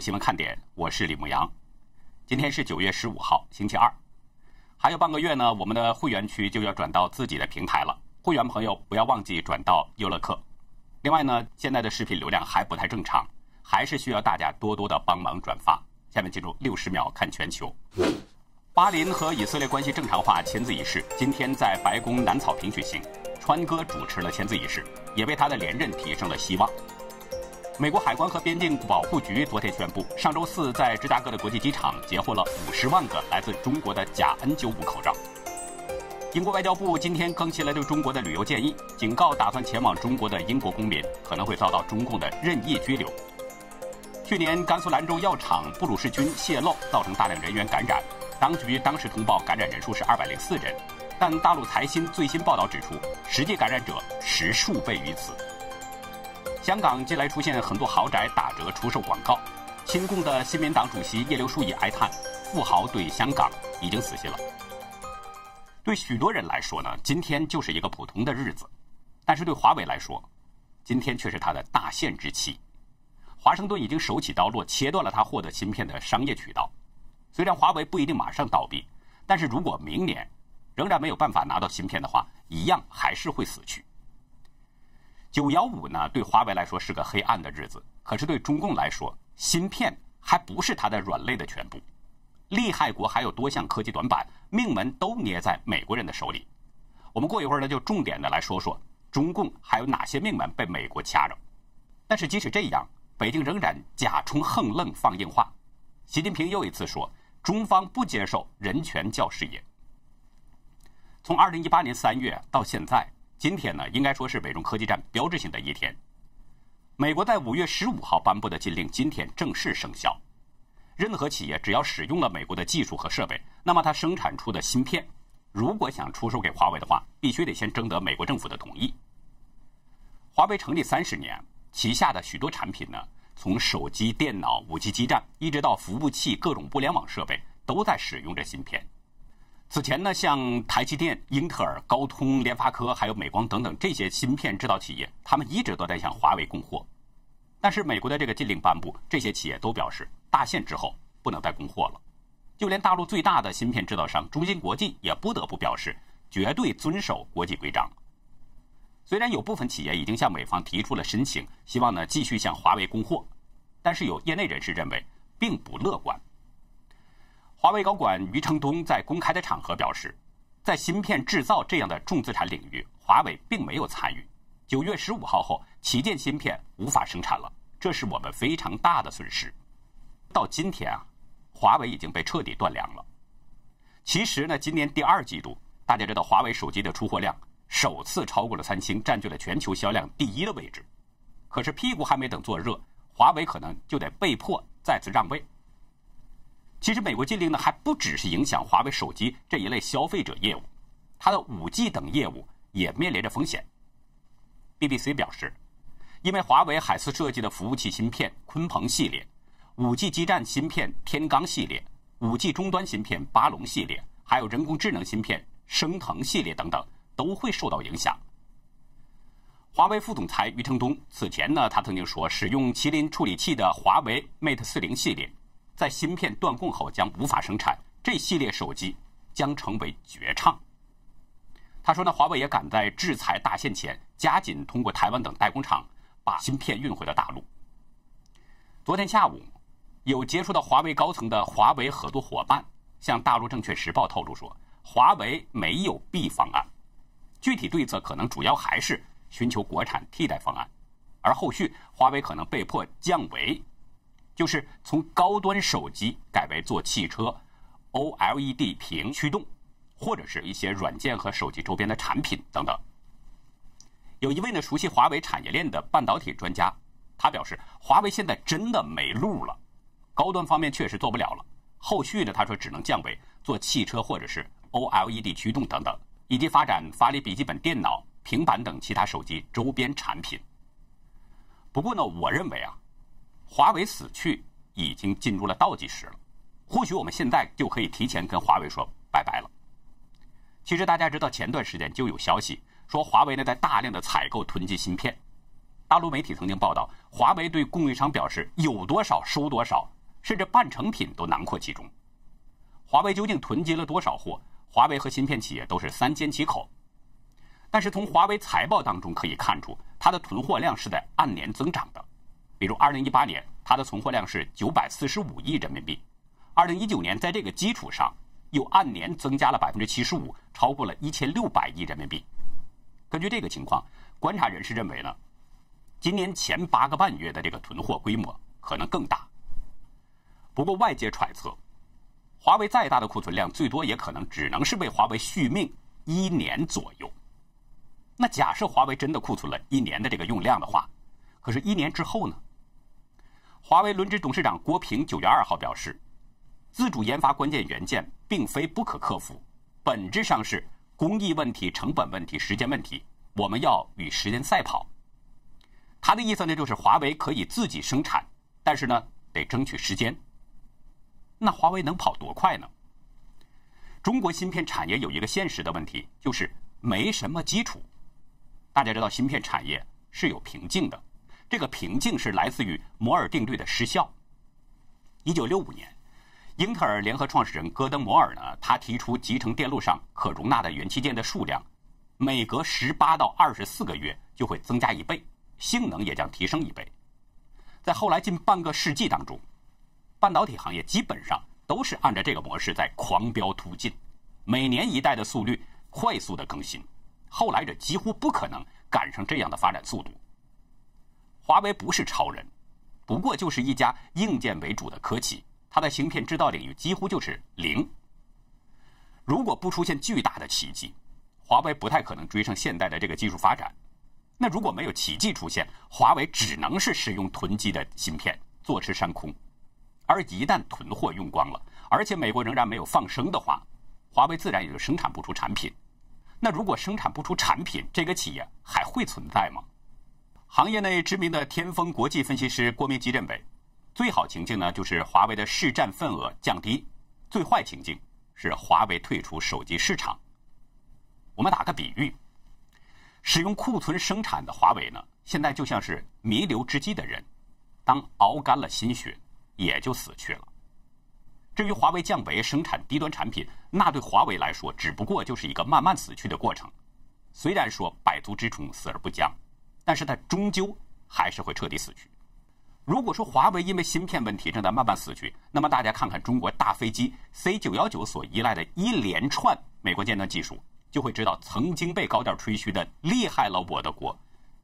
新闻看点，我是李牧阳。今天是九月十五号，星期二，还有半个月呢，我们的会员区就要转到自己的平台了。会员朋友不要忘记转到优乐客。另外呢，现在的视频流量还不太正常，还是需要大家多多的帮忙转发。下面进入六十秒看全球。巴林和以色列关系正常化签字仪式今天在白宫南草坪举行，川哥主持了签字仪式，也为他的连任提升了希望。美国海关和边境保护局昨天宣布，上周四在芝加哥的国际机场截获了五十万个来自中国的假 N95 口罩。英国外交部今天更新了对中国的旅游建议，警告打算前往中国的英国公民可能会遭到中共的任意拘留。去年甘肃兰州药厂布鲁氏菌泄漏，造成大量人员感染，当局当时通报感染人数是二百零四人，但大陆财新最新报道指出，实际感染者十数倍于此。香港近来出现很多豪宅打折出售广告，亲共的新民党主席叶刘淑仪哀叹：“富豪对香港已经死心了。”对许多人来说呢，今天就是一个普通的日子，但是对华为来说，今天却是他的大限之期。华盛顿已经手起刀落，切断了他获得芯片的商业渠道。虽然华为不一定马上倒闭，但是如果明年仍然没有办法拿到芯片的话，一样还是会死去。九幺五呢，对华为来说是个黑暗的日子，可是对中共来说，芯片还不是它的软肋的全部。利害国还有多项科技短板，命门都捏在美国人的手里。我们过一会儿呢，就重点的来说说中共还有哪些命门被美国掐着。但是即使这样，北京仍然假充横愣放硬话。习近平又一次说，中方不接受人权教事业。从二零一八年三月到现在。今天呢，应该说是美中科技战标志性的一天。美国在五月十五号颁布的禁令今天正式生效。任何企业只要使用了美国的技术和设备，那么它生产出的芯片，如果想出售给华为的话，必须得先征得美国政府的同意。华为成立三十年，旗下的许多产品呢，从手机、电脑、五 G 基站，一直到服务器、各种物联网设备，都在使用着芯片。此前呢，像台积电、英特尔、高通、联发科，还有美光等等这些芯片制造企业，他们一直都在向华为供货。但是美国的这个禁令颁布，这些企业都表示大限之后不能再供货了。就连大陆最大的芯片制造商中芯国际也不得不表示绝对遵守国际规章。虽然有部分企业已经向美方提出了申请，希望呢继续向华为供货，但是有业内人士认为并不乐观。华为高管余承东在公开的场合表示，在芯片制造这样的重资产领域，华为并没有参与。九月十五号后，旗舰芯片无法生产了，这是我们非常大的损失。到今天啊，华为已经被彻底断粮了。其实呢，今年第二季度，大家知道华为手机的出货量首次超过了三星，占据了全球销量第一的位置。可是屁股还没等坐热，华为可能就得被迫再次让位。其实，美国禁令呢还不只是影响华为手机这一类消费者业务，它的五 G 等业务也面临着风险。BBC 表示，因为华为海思设计的服务器芯片鲲鹏系列、五 G 基站芯片天罡系列、五 G 终端芯片巴龙系列，还有人工智能芯片升腾系列等等，都会受到影响。华为副总裁余承东此前呢，他曾经说，使用麒麟处理器的华为 Mate 四零系列。在芯片断供后将无法生产，这系列手机将成为绝唱。他说呢，华为也赶在制裁大限前，加紧通过台湾等代工厂把芯片运回了大陆。昨天下午，有接触到华为高层的华为合作伙伴向大陆证券时报透露说，华为没有 B 方案，具体对策可能主要还是寻求国产替代方案，而后续华为可能被迫降维。就是从高端手机改为做汽车 OLED 屏驱动，或者是一些软件和手机周边的产品等等。有一位呢熟悉华为产业链的半导体专家，他表示，华为现在真的没路了，高端方面确实做不了了，后续呢他说只能降为做汽车或者是 OLED 驱动等等，以及发展法力笔记本电脑、平板等其他手机周边产品。不过呢，我认为啊。华为死去已经进入了倒计时了，或许我们现在就可以提前跟华为说拜拜了。其实大家知道，前段时间就有消息说华为呢在大量的采购囤积芯片，大陆媒体曾经报道，华为对供应商表示有多少收多少，甚至半成品都囊括其中。华为究竟囤积了多少货？华为和芯片企业都是三缄其口。但是从华为财报当中可以看出，它的囤货量是在按年增长的。比如，二零一八年它的存货量是九百四十五亿人民币，二零一九年在这个基础上又按年增加了百分之七十五，超过了一千六百亿人民币。根据这个情况，观察人士认为呢，今年前八个半月的这个囤货规模可能更大。不过外界揣测，华为再大的库存量，最多也可能只能是为华为续命一年左右。那假设华为真的库存了一年的这个用量的话，可是，一年之后呢？华为轮值董事长郭平九月二号表示，自主研发关键元件并非不可克服，本质上是工艺问题、成本问题、时间问题，我们要与时间赛跑。他的意思呢，就是华为可以自己生产，但是呢，得争取时间。那华为能跑多快呢？中国芯片产业有一个现实的问题，就是没什么基础。大家知道，芯片产业是有瓶颈的。这个瓶颈是来自于摩尔定律的失效。一九六五年，英特尔联合创始人戈登·摩尔呢，他提出集成电路上可容纳的元器件的数量，每隔十八到二十四个月就会增加一倍，性能也将提升一倍。在后来近半个世纪当中，半导体行业基本上都是按照这个模式在狂飙突进，每年一代的速率快速的更新，后来者几乎不可能赶上这样的发展速度。华为不是超人，不过就是一家硬件为主的科企，它在芯片制造领域几乎就是零。如果不出现巨大的奇迹，华为不太可能追上现代的这个技术发展。那如果没有奇迹出现，华为只能是使用囤积的芯片坐吃山空。而一旦囤货用光了，而且美国仍然没有放生的话，华为自然也就生产不出产品。那如果生产不出产品，这个企业还会存在吗？行业内知名的天风国际分析师郭明基认为，最好情境呢就是华为的市占份额降低；最坏情境是华为退出手机市场。我们打个比喻，使用库存生产的华为呢，现在就像是弥留之际的人，当熬干了心血，也就死去了。至于华为降维生产低端产品，那对华为来说，只不过就是一个慢慢死去的过程。虽然说百足之虫，死而不僵。但是它终究还是会彻底死去。如果说华为因为芯片问题正在慢慢死去，那么大家看看中国大飞机 C 九幺九所依赖的一连串美国尖端技术，就会知道曾经被高调吹嘘的厉害了我的国，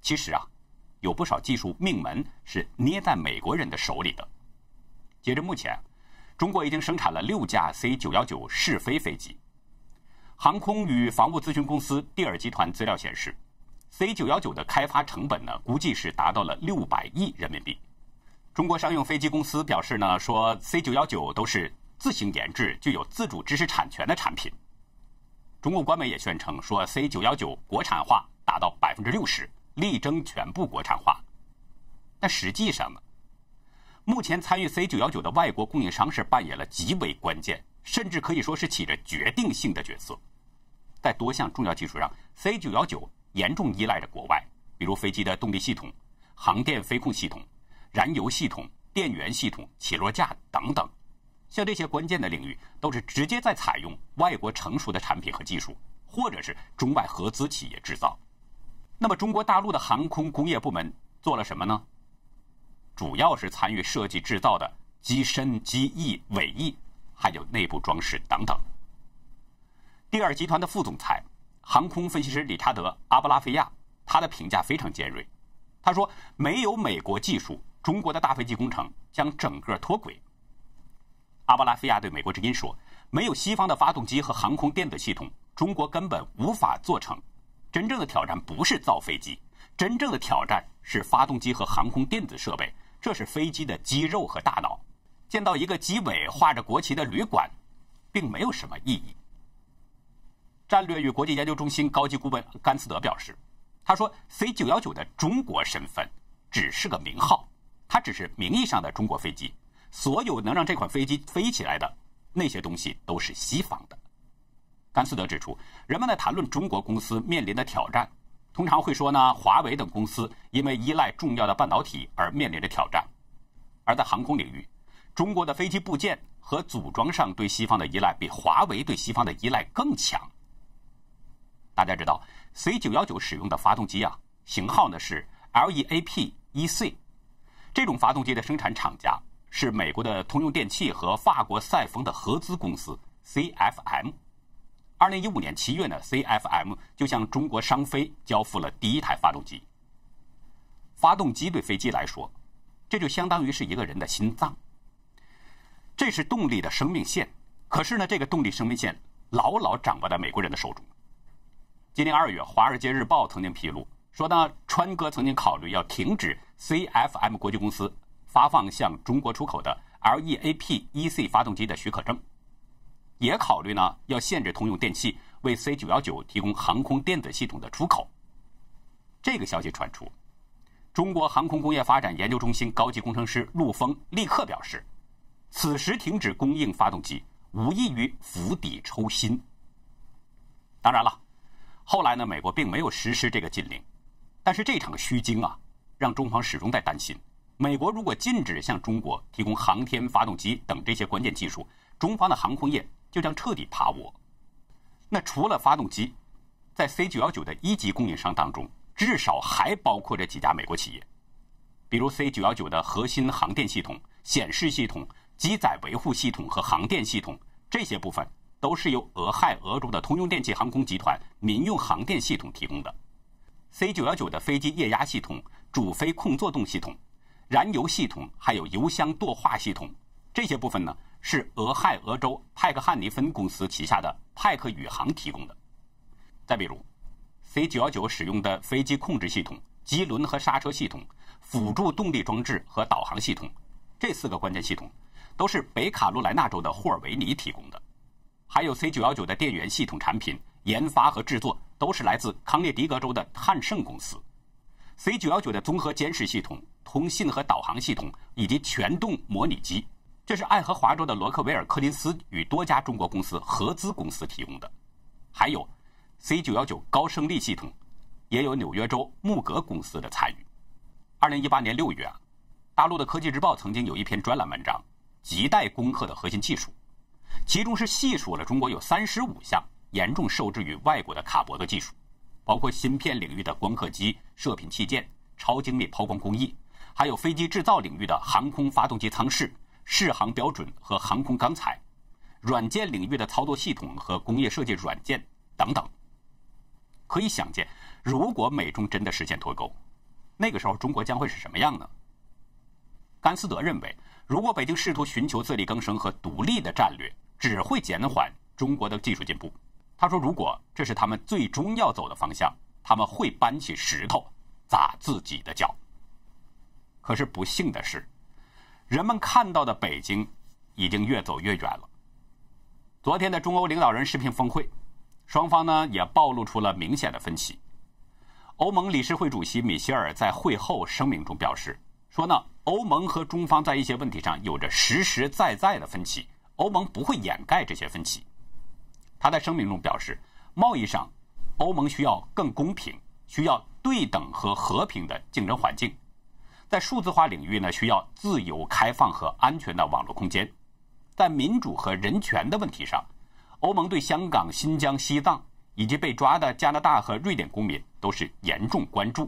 其实啊，有不少技术命门是捏在美国人的手里的。截至目前，中国已经生产了六架 C 九幺九试飞飞机。航空与防务咨询公司蒂尔集团资料显示。C 九幺九的开发成本呢，估计是达到了六百亿人民币。中国商用飞机公司表示呢，说 C 九幺九都是自行研制、具有自主知识产权的产品。中共官媒也宣称说，C 九幺九国产化达到百分之六十，力争全部国产化。但实际上呢，目前参与 C 九幺九的外国供应商是扮演了极为关键，甚至可以说是起着决定性的角色。在多项重要技术上，C 九幺九。严重依赖着国外，比如飞机的动力系统、航电飞控系统、燃油系统、电源系统、起落架等等，像这些关键的领域，都是直接在采用外国成熟的产品和技术，或者是中外合资企业制造。那么，中国大陆的航空工业部门做了什么呢？主要是参与设计制造的机身、机翼、尾翼，还有内部装饰等等。第二集团的副总裁。航空分析师理查德·阿布拉菲亚，他的评价非常尖锐。他说：“没有美国技术，中国的大飞机工程将整个脱轨。”阿布拉菲亚对美国之音说：“没有西方的发动机和航空电子系统，中国根本无法做成。真正的挑战不是造飞机，真正的挑战是发动机和航空电子设备，这是飞机的肌肉和大脑。见到一个机尾画着国旗的旅馆，并没有什么意义。”战略与国际研究中心高级顾问甘斯德表示：“他说，C 九幺九的中国身份只是个名号，它只是名义上的中国飞机。所有能让这款飞机飞起来的那些东西都是西方的。”甘斯德指出，人们在谈论中国公司面临的挑战，通常会说呢，华为等公司因为依赖重要的半导体而面临着挑战。而在航空领域，中国的飞机部件和组装上对西方的依赖比华为对西方的依赖更强。大家知道，C 九幺九使用的发动机啊，型号呢是 LEAP EC，这种发动机的生产厂家是美国的通用电气和法国赛峰的合资公司 CFM。二零一五年七月呢，CFM 就向中国商飞交付了第一台发动机。发动机对飞机来说，这就相当于是一个人的心脏，这是动力的生命线。可是呢，这个动力生命线牢牢掌握在美国人的手中。今年二月，《华尔街日报》曾经披露说呢，川哥曾经考虑要停止 CFM 国际公司发放向中国出口的 LEAP EC 发动机的许可证。也考虑呢，要限制通用电气为 C 九幺九提供航空电子系统的出口。这个消息传出，中国航空工业发展研究中心高级工程师陆峰立刻表示，此时停止供应发动机，无异于釜底抽薪。当然了，后来呢，美国并没有实施这个禁令，但是这场虚惊啊，让中方始终在担心，美国如果禁止向中国提供航天发动机等这些关键技术，中方的航空业。就将彻底趴窝。那除了发动机，在 C 九幺九的一级供应商当中，至少还包括着几家美国企业，比如 C 九幺九的核心航电系统、显示系统、机载维护系统和航电系统这些部分，都是由俄亥俄州的通用电气航空集团民用航电系统提供的。C 九幺九的飞机液压系统、主飞控作动系统、燃油系统，还有油箱舵化系统这些部分呢？是俄亥俄州派克汉尼分公司旗下的派克宇航提供的。再比如，C 九幺九使用的飞机控制系统、机轮和刹车系统、辅助动力装置和导航系统，这四个关键系统都是北卡罗来纳州的霍尔维尼提供的。还有 C 九幺九的电源系统产品研发和制作都是来自康涅狄格州的汉盛公司。C 九幺九的综合监视系统、通信和导航系统以及全动模拟机。这是爱荷华州的罗克维尔柯林斯与多家中国公司合资公司提供的，还有 C 九幺九高升力系统，也有纽约州穆格公司的参与。二零一八年六月，大陆的科技日报曾经有一篇专栏文章，亟待攻克的核心技术，其中是细数了中国有三十五项严重受制于外国的卡脖子技术，包括芯片领域的光刻机、射频器件、超精密抛光工艺，还有飞机制造领域的航空发动机舱室。适航标准和航空钢材，软件领域的操作系统和工业设计软件等等。可以想见，如果美中真的实现脱钩，那个时候中国将会是什么样呢？甘斯德认为，如果北京试图寻求自力更生和独立的战略，只会减缓中国的技术进步。他说，如果这是他们最终要走的方向，他们会搬起石头砸自己的脚。可是不幸的是。人们看到的北京已经越走越远了。昨天的中欧领导人视频峰会，双方呢也暴露出了明显的分歧。欧盟理事会主席米歇尔在会后声明中表示说呢，欧盟和中方在一些问题上有着实实在在的分歧，欧盟不会掩盖这些分歧。他在声明中表示，贸易上，欧盟需要更公平、需要对等和和平的竞争环境。在数字化领域呢，需要自由、开放和安全的网络空间；在民主和人权的问题上，欧盟对香港、新疆、西藏以及被抓的加拿大和瑞典公民都是严重关注；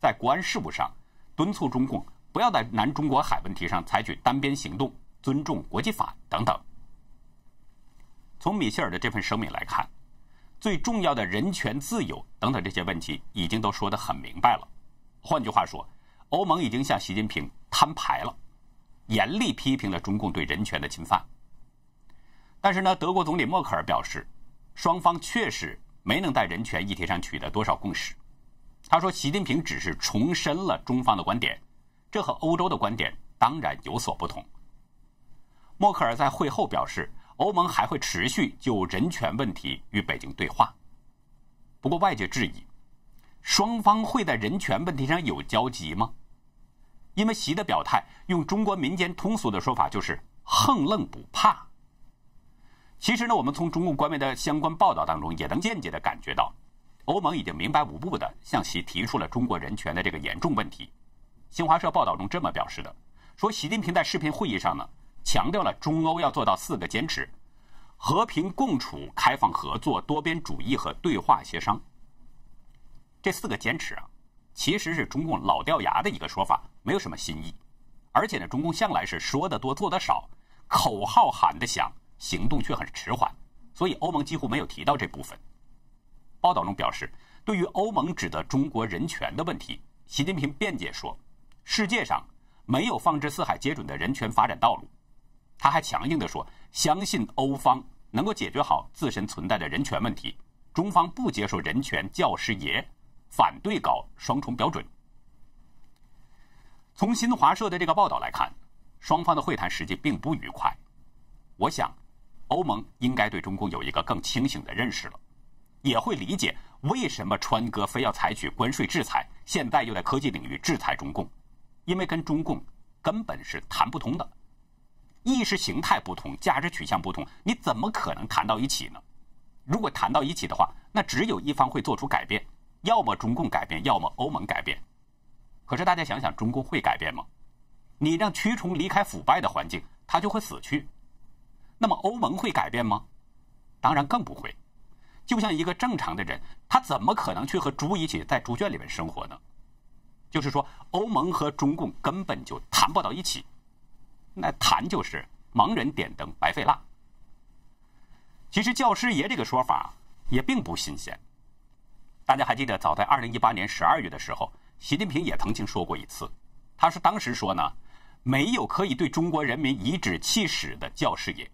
在国安事务上，敦促中共不要在南中国海问题上采取单边行动，尊重国际法等等。从米歇尔的这份声明来看，最重要的人权、自由等等这些问题已经都说得很明白了。换句话说，欧盟已经向习近平摊牌了，严厉批评了中共对人权的侵犯。但是呢，德国总理默克尔表示，双方确实没能在人权议题上取得多少共识。他说，习近平只是重申了中方的观点，这和欧洲的观点当然有所不同。默克尔在会后表示，欧盟还会持续就人权问题与北京对话。不过，外界质疑，双方会在人权问题上有交集吗？因为习的表态，用中国民间通俗的说法就是“横愣不怕”。其实呢，我们从中共官媒的相关报道当中也能间接的感觉到，欧盟已经明白无误的向习提出了中国人权的这个严重问题。新华社报道中这么表示的：说习近平在视频会议上呢，强调了中欧要做到四个坚持：和平共处、开放合作、多边主义和对话协商。这四个坚持啊，其实是中共老掉牙的一个说法，没有什么新意。而且呢，中共向来是说的多做的少，口号喊的响，行动却很迟缓，所以欧盟几乎没有提到这部分。报道中表示，对于欧盟指责中国人权的问题，习近平辩解说，世界上没有放之四海皆准的人权发展道路。他还强硬地说，相信欧方能够解决好自身存在的人权问题，中方不接受人权教师爷。反对搞双重标准。从新华社的这个报道来看，双方的会谈实际并不愉快。我想，欧盟应该对中共有一个更清醒的认识了，也会理解为什么川哥非要采取关税制裁，现在又在科技领域制裁中共，因为跟中共根本是谈不通的，意识形态不同，价值取向不同，你怎么可能谈到一起呢？如果谈到一起的话，那只有一方会做出改变。要么中共改变，要么欧盟改变。可是大家想想，中共会改变吗？你让蛆虫离开腐败的环境，它就会死去。那么欧盟会改变吗？当然更不会。就像一个正常的人，他怎么可能去和猪一起在猪圈里面生活呢？就是说，欧盟和中共根本就谈不到一起。那谈就是盲人点灯，白费蜡。其实“教师爷”这个说法也并不新鲜。大家还记得，早在二零一八年十二月的时候，习近平也曾经说过一次。他是当时说呢，没有可以对中国人民颐指气使的教师爷。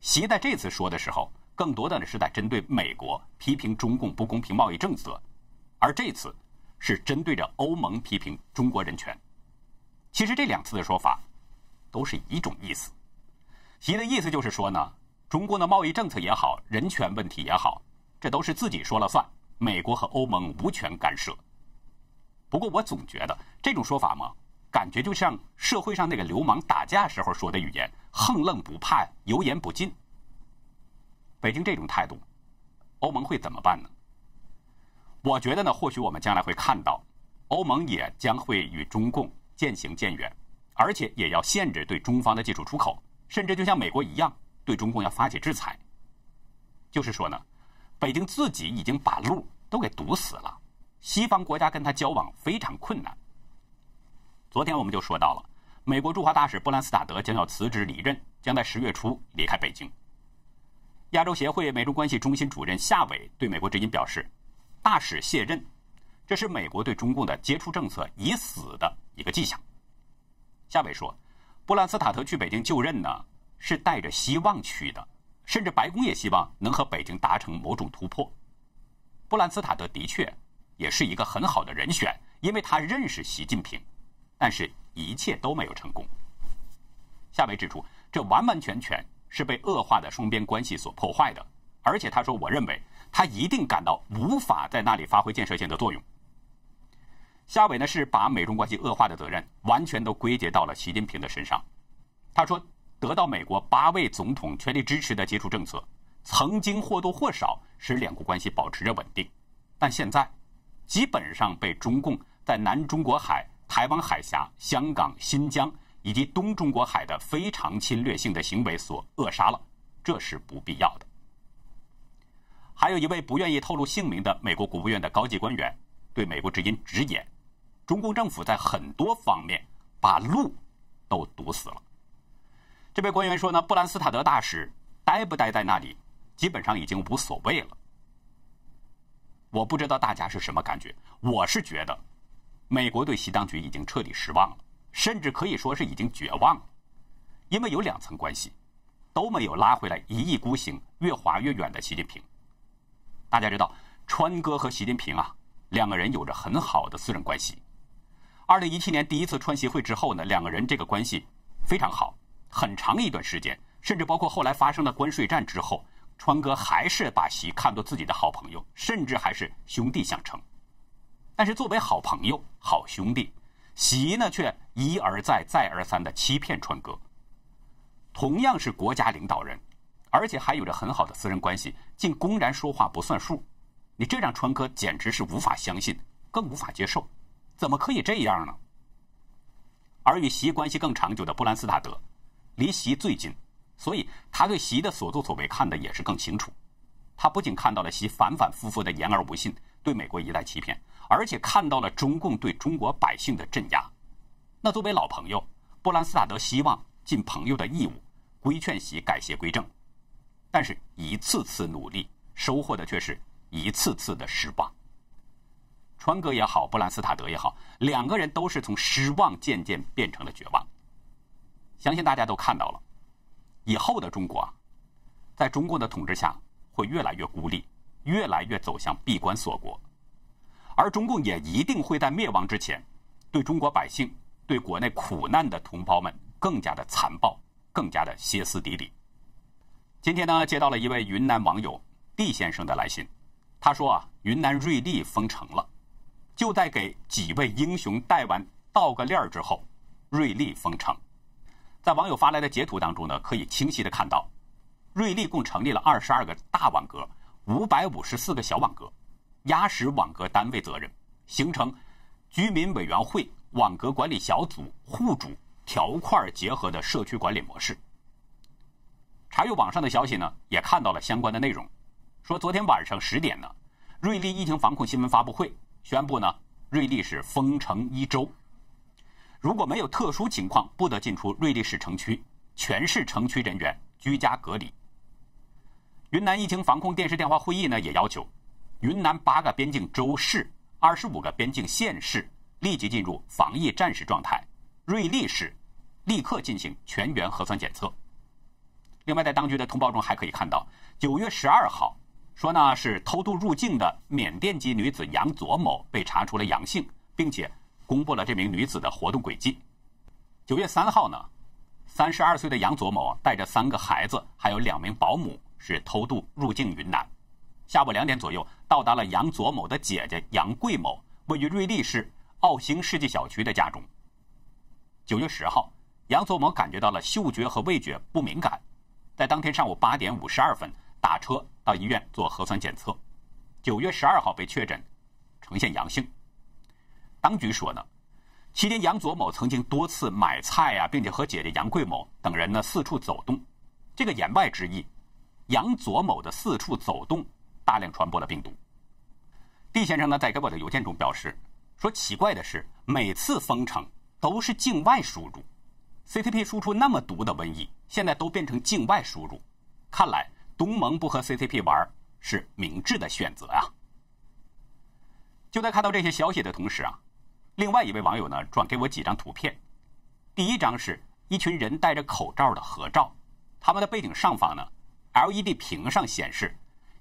习在这次说的时候，更多的是在针对美国批评中共不公平贸易政策，而这次是针对着欧盟批评中国人权。其实这两次的说法都是一种意思。习的意思就是说呢，中国的贸易政策也好，人权问题也好，这都是自己说了算。美国和欧盟无权干涉。不过，我总觉得这种说法嘛，感觉就像社会上那个流氓打架时候说的语言：横愣不怕，油盐不进。北京这种态度，欧盟会怎么办呢？我觉得呢，或许我们将来会看到，欧盟也将会与中共渐行渐远，而且也要限制对中方的技术出口，甚至就像美国一样，对中共要发起制裁。就是说呢。北京自己已经把路都给堵死了，西方国家跟他交往非常困难。昨天我们就说到了，美国驻华大使布兰斯塔德将要辞职离任，将在十月初离开北京。亚洲协会美中关系中心主任夏伟对美国之音表示：“大使卸任，这是美国对中共的接触政策已死的一个迹象。”夏伟说：“布兰斯塔德去北京就任呢，是带着希望去的。”甚至白宫也希望能和北京达成某种突破。布兰斯塔德的确也是一个很好的人选，因为他认识习近平，但是一切都没有成功。夏伟指出，这完完全全是被恶化的双边关系所破坏的。而且他说：“我认为他一定感到无法在那里发挥建设性的作用。”夏伟呢是把美中关系恶化的责任完全都归结到了习近平的身上。他说。得到美国八位总统全力支持的接触政策，曾经或多或少使两国关系保持着稳定，但现在基本上被中共在南中国海、台湾海峡、香港、新疆以及东中国海的非常侵略性的行为所扼杀了，这是不必要的。还有一位不愿意透露姓名的美国国务院的高级官员对美国之音直言，中共政府在很多方面把路都堵死了。这位官员说呢，布兰斯塔德大使待不待在那里，基本上已经无所谓了。我不知道大家是什么感觉，我是觉得，美国对习当局已经彻底失望了，甚至可以说是已经绝望了，因为有两层关系，都没有拉回来一意孤行、越滑越远的习近平。大家知道，川哥和习近平啊，两个人有着很好的私人关系。二零一七年第一次川习会之后呢，两个人这个关系非常好。很长一段时间，甚至包括后来发生的关税战之后，川哥还是把习看作自己的好朋友，甚至还是兄弟相称。但是作为好朋友、好兄弟，习呢却一而再、再而三的欺骗川哥。同样是国家领导人，而且还有着很好的私人关系，竟公然说话不算数。你这让川哥简直是无法相信，更无法接受，怎么可以这样呢？而与习关系更长久的布兰斯塔德，离习最近，所以他对习的所作所为看的也是更清楚。他不仅看到了习反反复复的言而无信，对美国一再欺骗，而且看到了中共对中国百姓的镇压。那作为老朋友，布兰斯塔德希望尽朋友的义务，规劝习改邪归正，但是一次次努力，收获的却是一次次的失望。川哥也好，布兰斯塔德也好，两个人都是从失望渐渐变成了绝望。相信大家都看到了，以后的中国啊，在中共的统治下会越来越孤立，越来越走向闭关锁国，而中共也一定会在灭亡之前，对中国百姓。对国内苦难的同胞们更加的残暴，更加的歇斯底里。今天呢，接到了一位云南网友毕先生的来信，他说啊，云南瑞丽封城了，就在给几位英雄戴完道个链儿之后，瑞丽封城。在网友发来的截图当中呢，可以清晰的看到，瑞丽共成立了二十二个大网格，五百五十四个小网格，压实网格单位责任，形成居民委员会。网格管理小组户主条块结合的社区管理模式。查阅网上的消息呢，也看到了相关的内容，说昨天晚上十点呢，瑞丽疫情防控新闻发布会宣布呢，瑞丽市封城一周，如果没有特殊情况，不得进出瑞丽市城区，全市城区人员居家隔离。云南疫情防控电视电话会议呢，也要求云南八个边境州市、二十五个边境县市。立即进入防疫战时状态，瑞丽市立刻进行全员核酸检测。另外，在当局的通报中还可以看到，九月十二号说呢是偷渡入境的缅甸籍女子杨左某被查出了阳性，并且公布了这名女子的活动轨迹。九月三号呢，三十二岁的杨左某带着三个孩子还有两名保姆是偷渡入境云南，下午两点左右到达了杨左某的姐姐杨桂某位于瑞丽市。奥兴世纪小区的家中。九月十号，杨左某感觉到了嗅觉和味觉不敏感，在当天上午八点五十二分打车到医院做核酸检测，九月十二号被确诊呈现阳性。当局说呢，期间杨左某曾经多次买菜呀，并且和姐姐杨桂某等人呢四处走动，这个言外之意，杨左某的四处走动大量传播了病毒。毕先生呢在给我的邮件中表示。说奇怪的是，每次封城都是境外输入，C T P 输出那么毒的瘟疫，现在都变成境外输入，看来东盟不和 CCP 玩是明智的选择啊。就在看到这些消息的同时啊，另外一位网友呢转给我几张图片，第一张是一群人戴着口罩的合照，他们的背景上方呢，LED 屏上显示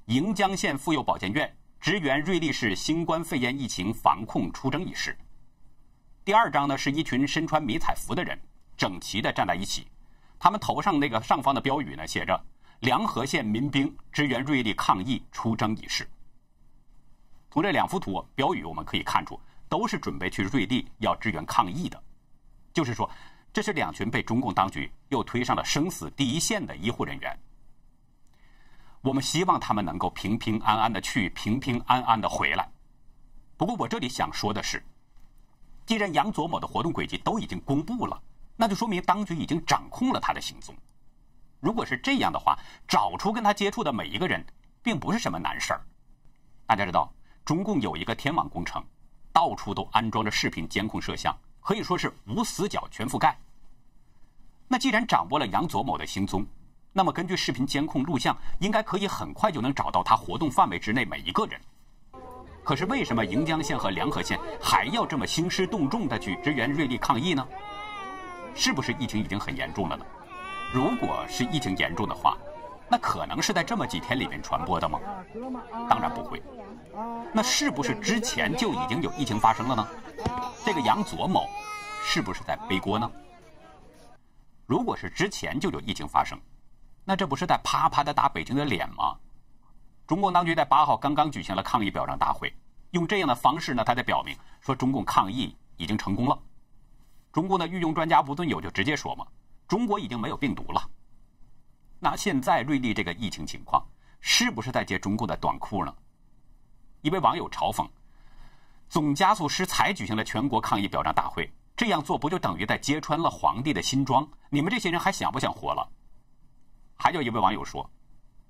盈江县妇幼保健院。支援瑞丽市新冠肺炎疫情防控出征一事。第二张呢，是一群身穿迷彩服的人，整齐的站在一起，他们头上那个上方的标语呢，写着“梁河县民兵支援瑞丽抗疫出征一事”。从这两幅图标语，我们可以看出，都是准备去瑞丽要支援抗疫的，就是说，这是两群被中共当局又推上了生死第一线的医护人员。我们希望他们能够平平安安的去，平平安安的回来。不过我这里想说的是，既然杨左某的活动轨迹都已经公布了，那就说明当局已经掌控了他的行踪。如果是这样的话，找出跟他接触的每一个人，并不是什么难事儿。大家知道，中共有一个天网工程，到处都安装着视频监控摄像，可以说是无死角全覆盖。那既然掌握了杨左某的行踪，那么，根据视频监控录像，应该可以很快就能找到他活动范围之内每一个人。可是，为什么盈江县和梁河县还要这么兴师动众的去支援瑞丽抗疫呢？是不是疫情已经很严重了呢？如果是疫情严重的话，那可能是在这么几天里面传播的吗？当然不会。那是不是之前就已经有疫情发生了呢？这个杨左某是不是在背锅呢？如果是之前就有疫情发生，那这不是在啪啪的打北京的脸吗？中共当局在八号刚刚举行了抗疫表彰大会，用这样的方式呢，他在表明说中共抗疫已经成功了。中共的御用专家吴尊友就直接说嘛，中国已经没有病毒了。那现在瑞丽这个疫情情况，是不是在揭中共的短裤呢？一位网友嘲讽：“总加速师才举行了全国抗疫表彰大会，这样做不就等于在揭穿了皇帝的新装？你们这些人还想不想活了？”还有一位网友说：“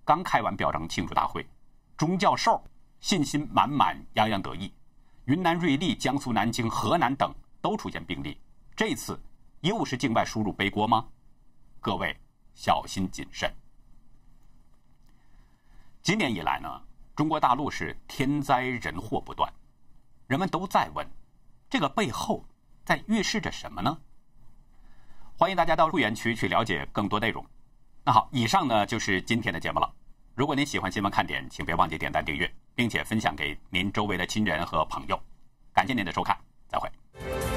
刚开完表彰庆祝大会，钟教授信心满满，洋洋得意。云南瑞丽、江苏南京、河南等都出现病例，这次又是境外输入背锅吗？各位小心谨慎。”今年以来呢，中国大陆是天灾人祸不断，人们都在问，这个背后在预示着什么呢？欢迎大家到会员区去了解更多内容。那好，以上呢就是今天的节目了。如果您喜欢新闻看点，请别忘记点赞订阅，并且分享给您周围的亲人和朋友。感谢您的收看，再会。